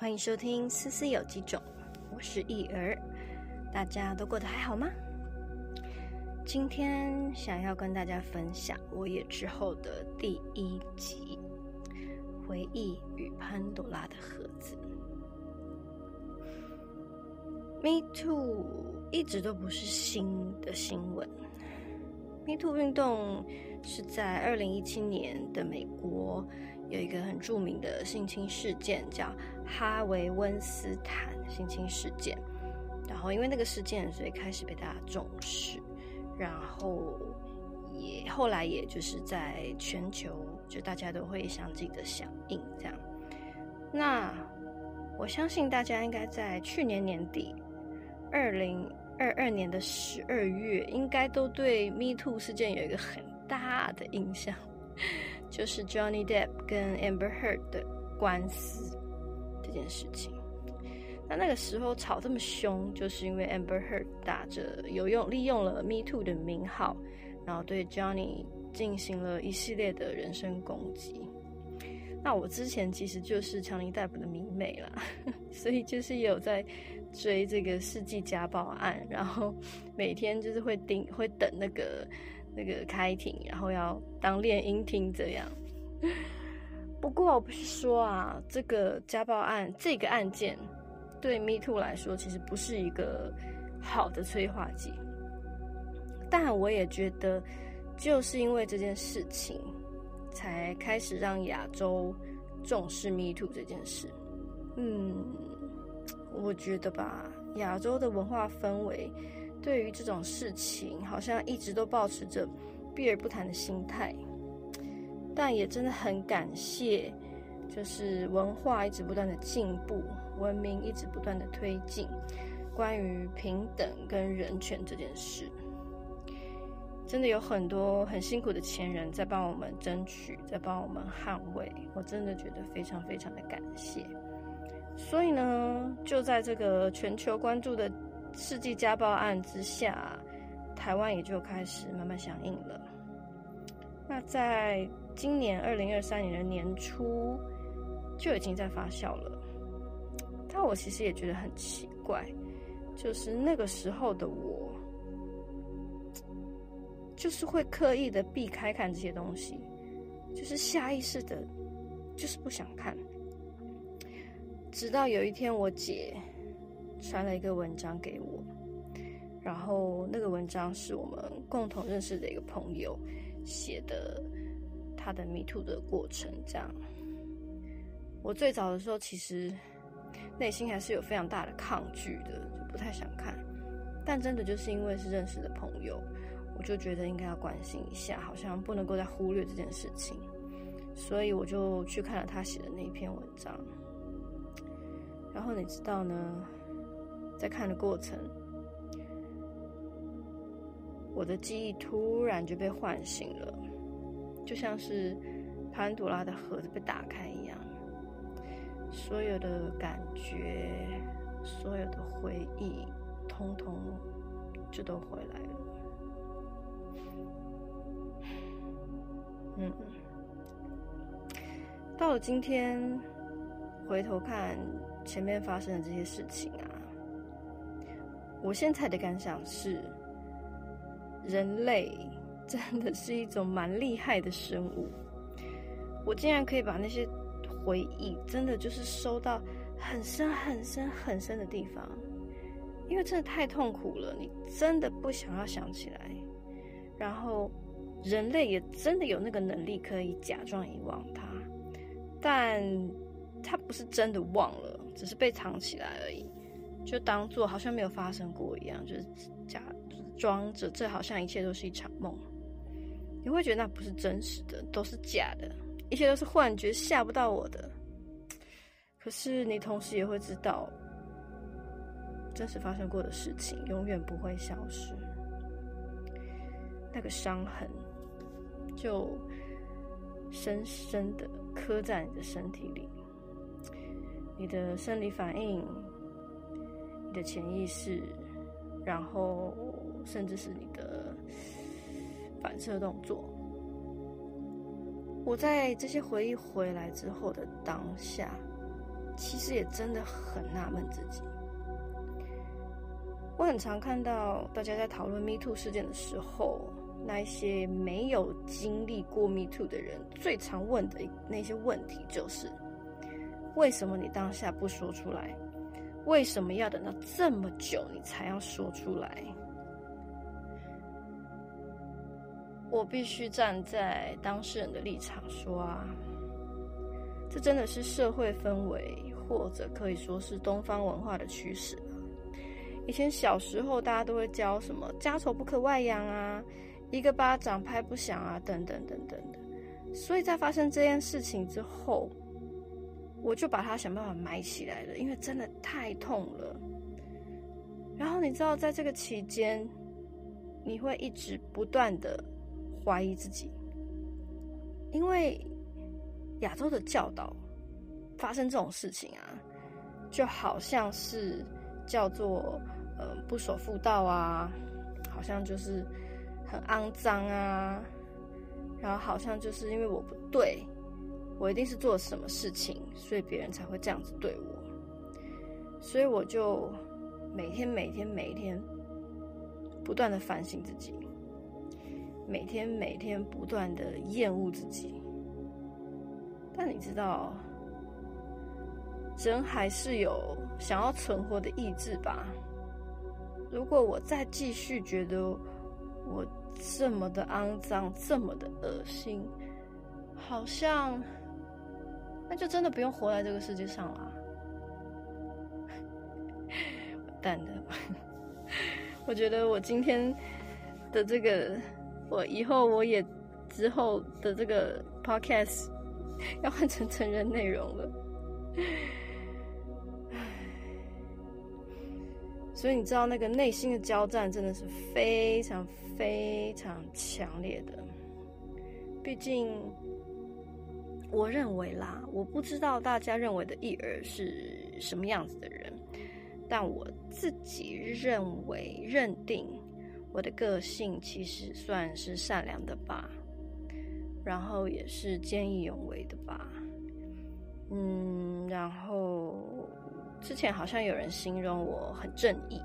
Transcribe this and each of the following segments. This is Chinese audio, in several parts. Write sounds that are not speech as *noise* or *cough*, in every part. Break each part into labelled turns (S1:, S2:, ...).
S1: 欢迎收听《思思有几种》，我是易儿，大家都过得还好吗？今天想要跟大家分享我也之后的第一集《回忆与潘多拉的盒子》。Me Too 一直都不是新的新闻。Me Too 运动是在二零一七年的美国有一个很著名的性侵事件，叫哈维温斯坦性侵事件。然后因为那个事件，所以开始被大家重视。然后也后来也就是在全球，就大家都会相继的响应这样。那我相信大家应该在去年年底，二零。二二年的十二月，应该都对 Me Too 事件有一个很大的印象，就是 Johnny Depp 跟 Amber Heard 的官司这件事情。那那个时候吵这么凶，就是因为 Amber Heard 打着有用利用了 Me Too 的名号，然后对 Johnny 进行了一系列的人身攻击。那我之前其实就是强尼戴普的迷妹啦，*laughs* 所以就是有在。追这个世纪家暴案，然后每天就是会盯会等那个那个开庭，然后要当练音听这样。不过我不是说啊，这个家暴案这个案件对 Me Too 来说其实不是一个好的催化剂，但我也觉得就是因为这件事情，才开始让亚洲重视 Me Too 这件事。嗯。我觉得吧，亚洲的文化氛围对于这种事情，好像一直都保持着避而不谈的心态。但也真的很感谢，就是文化一直不断的进步，文明一直不断的推进，关于平等跟人权这件事，真的有很多很辛苦的前人在帮我们争取，在帮我们捍卫。我真的觉得非常非常的感谢。所以呢，就在这个全球关注的世纪家暴案之下，台湾也就开始慢慢响应了。那在今年二零二三年的年初，就已经在发酵了。但我其实也觉得很奇怪，就是那个时候的我，就是会刻意的避开看这些东西，就是下意识的，就是不想看。直到有一天，我姐传了一个文章给我，然后那个文章是我们共同认识的一个朋友写的，他的迷途的过程。这样，我最早的时候其实内心还是有非常大的抗拒的，就不太想看。但真的就是因为是认识的朋友，我就觉得应该要关心一下，好像不能够再忽略这件事情，所以我就去看了他写的那一篇文章。然后你知道呢，在看的过程，我的记忆突然就被唤醒了，就像是潘多拉的盒子被打开一样，所有的感觉、所有的回忆，通通就都回来了。嗯，到了今天，回头看。前面发生的这些事情啊，我现在的感想是，人类 *laughs* 真的是一种蛮厉害的生物。我竟然可以把那些回忆，真的就是收到很深很深很深的地方，因为真的太痛苦了，你真的不想要想起来。然后，人类也真的有那个能力可以假装遗忘它，但它不是真的忘了。只是被藏起来而已，就当做好像没有发生过一样，就是假装着这好像一切都是一场梦。你会觉得那不是真实的，都是假的，一切都是幻觉，吓不到我的。可是你同时也会知道，真实发生过的事情永远不会消失，那个伤痕就深深的刻在你的身体里。你的生理反应，你的潜意识，然后甚至是你的反射动作。我在这些回忆回来之后的当下，其实也真的很纳闷自己。我很常看到大家在讨论 Me Too 事件的时候，那一些没有经历过 Me Too 的人，最常问的那些问题就是：为什么你当下不说出来？为什么要等到这么久你才要说出来？我必须站在当事人的立场说啊，这真的是社会氛围，或者可以说是东方文化的趋势。以前小时候，大家都会教什么“家丑不可外扬”啊，“一个巴掌拍不响”啊，等等等等的。所以在发生这件事情之后，我就把它想办法埋起来了，因为真的太痛了。然后你知道，在这个期间，你会一直不断的怀疑自己，因为亚洲的教导发生这种事情啊，就好像是。叫做呃不守妇道啊，好像就是很肮脏啊，然后好像就是因为我不对，我一定是做了什么事情，所以别人才会这样子对我，所以我就每天每天每天不断的反省自己，每天每天不断的厌恶自己，但你知道。人还是有想要存活的意志吧。如果我再继续觉得我这么的肮脏，这么的恶心，好像那就真的不用活在这个世界上了。*laughs* 完蛋的，我觉得我今天的这个，我以后我也之后的这个 podcast *laughs* 要换成成人内容了。所以你知道那个内心的交战真的是非常非常强烈的。毕竟，我认为啦，我不知道大家认为的义儿是什么样子的人，但我自己认为认定我的个性其实算是善良的吧，然后也是见义勇为的吧，嗯，然后。之前好像有人形容我很正义，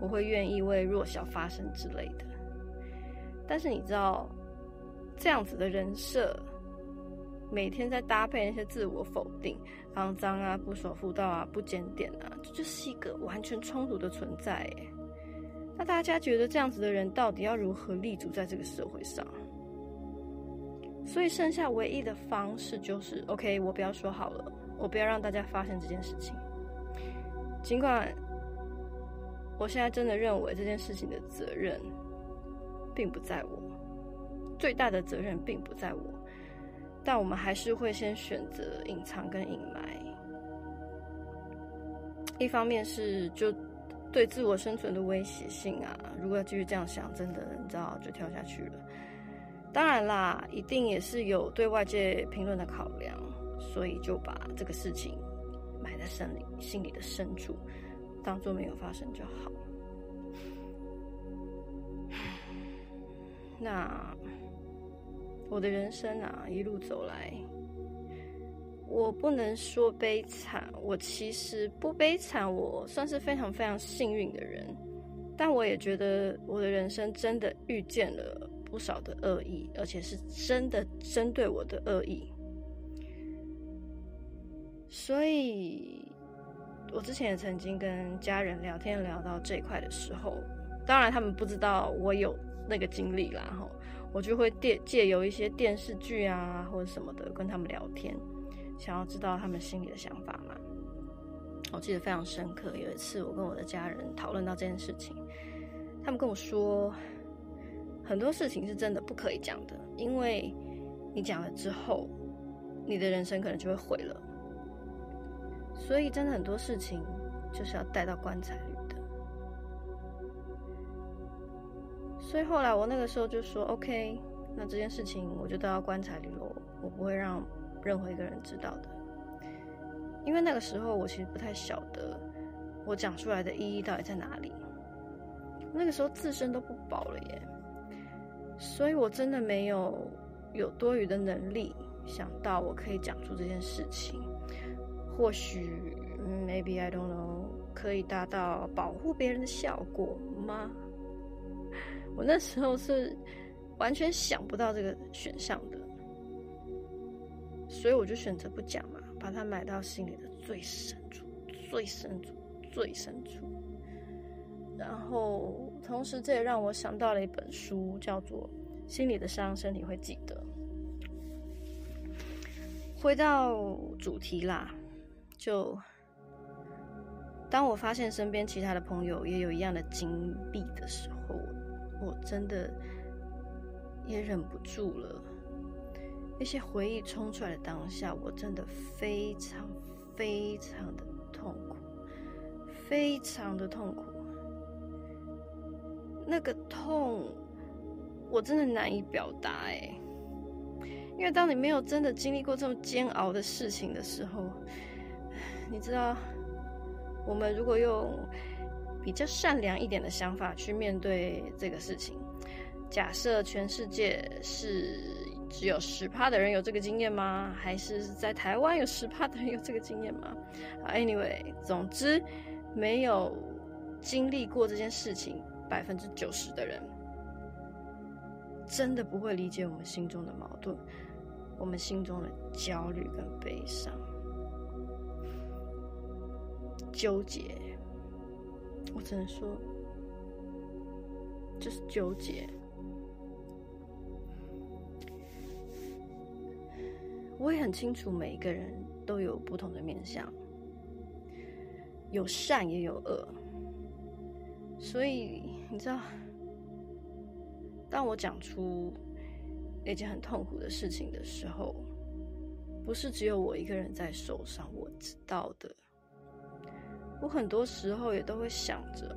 S1: 我会愿意为弱小发声之类的。但是你知道，这样子的人设，每天在搭配那些自我否定、肮脏啊、不守妇道啊、不检点啊，这就是一个完全冲突的存在。那大家觉得这样子的人到底要如何立足在这个社会上？所以剩下唯一的方式就是，OK，我不要说好了，我不要让大家发现这件事情。尽管我现在真的认为这件事情的责任并不在我，最大的责任并不在我，但我们还是会先选择隐藏跟隐瞒。一方面是就对自我生存的威胁性啊，如果要继续这样想，真的你知道就跳下去了。当然啦，一定也是有对外界评论的考量，所以就把这个事情。埋在心里，心里的深处，当做没有发生就好。*sighs* 那我的人生啊，一路走来，我不能说悲惨，我其实不悲惨，我算是非常非常幸运的人。但我也觉得我的人生真的遇见了不少的恶意，而且是真的针对我的恶意。所以，我之前也曾经跟家人聊天聊到这一块的时候，当然他们不知道我有那个经历啦，哈，我就会借借由一些电视剧啊或者什么的跟他们聊天，想要知道他们心里的想法嘛。我记得非常深刻，有一次我跟我的家人讨论到这件事情，他们跟我说，很多事情是真的不可以讲的，因为你讲了之后，你的人生可能就会毁了。所以，真的很多事情就是要带到棺材所以后来我那个时候就说：“OK，那这件事情我就带到棺材里了，我不会让任何一个人知道的。”因为那个时候我其实不太晓得我讲出来的意义到底在哪里。那个时候自身都不保了耶，所以我真的没有有多余的能力想到我可以讲出这件事情。或许，maybe I don't know，可以达到保护别人的效果吗？我那时候是完全想不到这个选项的，所以我就选择不讲嘛，把它埋到心里的最深处、最深处、最深处。然后，同时这也让我想到了一本书，叫做《心里的伤，身体会记得》。回到主题啦，就当我发现身边其他的朋友也有一样的经历的时候，我真的也忍不住了。那些回忆冲出来的当下，我真的非常非常的痛苦，非常的痛苦。那个痛，我真的难以表达哎。因为当你没有真的经历过这么煎熬的事情的时候，你知道，我们如果用比较善良一点的想法去面对这个事情，假设全世界是只有十趴的人有这个经验吗？还是在台湾有十趴的人有这个经验吗？Anyway，总之没有经历过这件事情。百分之九十的人真的不会理解我们心中的矛盾，我们心中的焦虑跟悲伤、纠结。我只能说，就是纠结。我也很清楚，每一个人都有不同的面相，有善也有恶。所以你知道，当我讲出那件很痛苦的事情的时候，不是只有我一个人在受伤。我知道的，我很多时候也都会想着，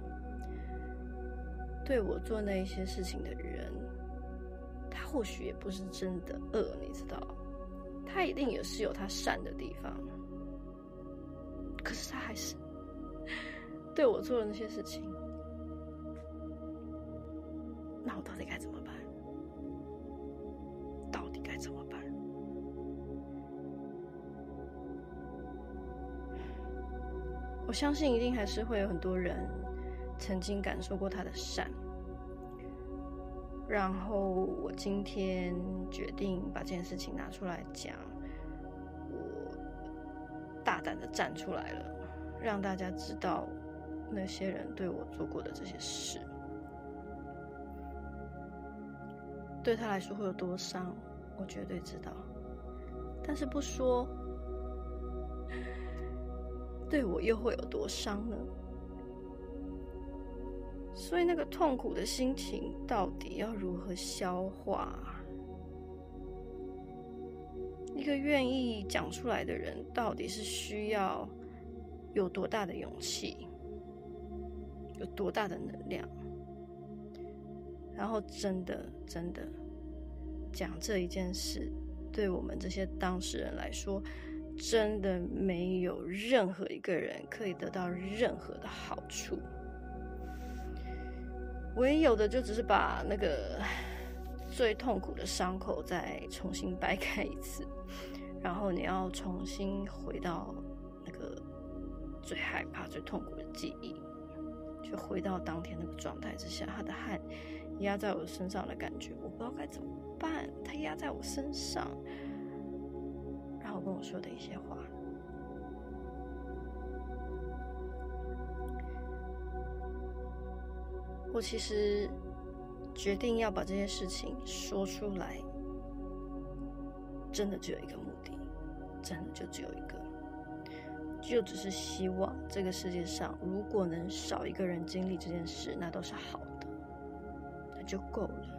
S1: 对我做那一些事情的人，他或许也不是真的恶，你知道，他一定也是有他善的地方，可是他还是对我做的那些事情。*laughs* 那我到底我相信一定还是会有很多人曾经感受过他的善，然后我今天决定把这件事情拿出来讲，我大胆的站出来了，让大家知道那些人对我做过的这些事。对他来说会有多伤，我绝对知道。但是不说，对我又会有多伤呢？所以那个痛苦的心情到底要如何消化？一个愿意讲出来的人，到底是需要有多大的勇气，有多大的能量？然后，真的，真的讲这一件事，对我们这些当事人来说，真的没有任何一个人可以得到任何的好处。唯有的就只是把那个最痛苦的伤口再重新掰开一次，然后你要重新回到那个最害怕、最痛苦的记忆，就回到当天那个状态之下，他的汗。压在我身上的感觉，我不知道该怎么办。他压在我身上，跟我说的一些话，我其实决定要把这些事情说出来，真的只有一个目的，真的就只有一个，就只是希望这个世界上如果能少一个人经历这件事，那都是好的，那。就够了。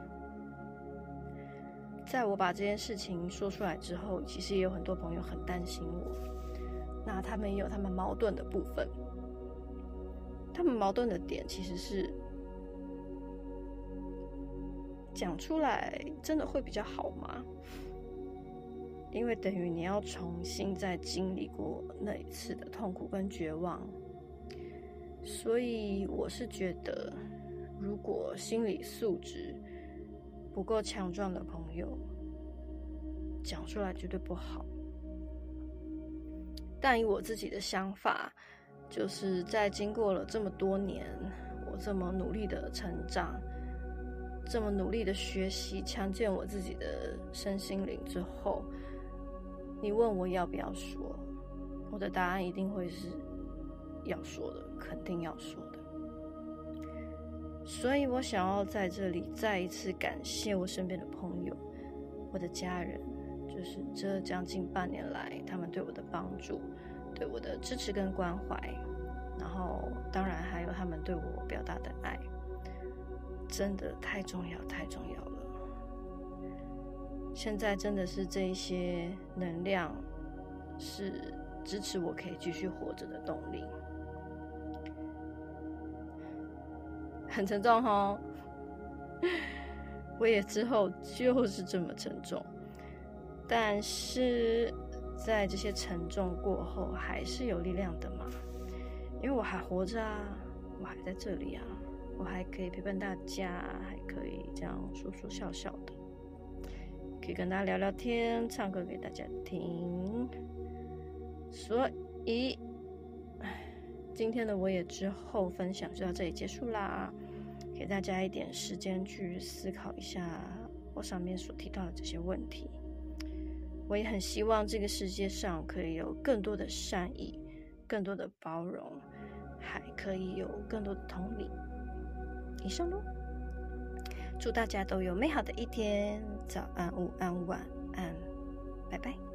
S1: 在我把这件事情说出来之后，其实也有很多朋友很担心我。那他们也有他们矛盾的部分。他们矛盾的点其实是讲出来真的会比较好吗？因为等于你要重新再经历过那一次的痛苦跟绝望，所以我是觉得。如果心理素质不够强壮的朋友，讲出来绝对不好。但以我自己的想法，就是在经过了这么多年，我这么努力的成长，这么努力的学习，强健我自己的身心灵之后，你问我要不要说，我的答案一定会是要说的，肯定要说的。所以我想要在这里再一次感谢我身边的朋友，我的家人，就是这将近半年来他们对我的帮助，对我的支持跟关怀，然后当然还有他们对我表达的爱，真的太重要太重要了。现在真的是这一些能量，是支持我可以继续活着的动力。很沉重哈，*laughs* 我也之后就是这么沉重，但是在这些沉重过后，还是有力量的嘛，因为我还活着啊，我还在这里啊，我还可以陪伴大家，还可以这样说说笑笑的，可以跟大家聊聊天，唱歌给大家听，所以。今天的我也之后分享就到这里结束啦，给大家一点时间去思考一下我上面所提到的这些问题。我也很希望这个世界上可以有更多的善意，更多的包容，还可以有更多的同理。以上喽，祝大家都有美好的一天，早安、午安、晚安，拜拜。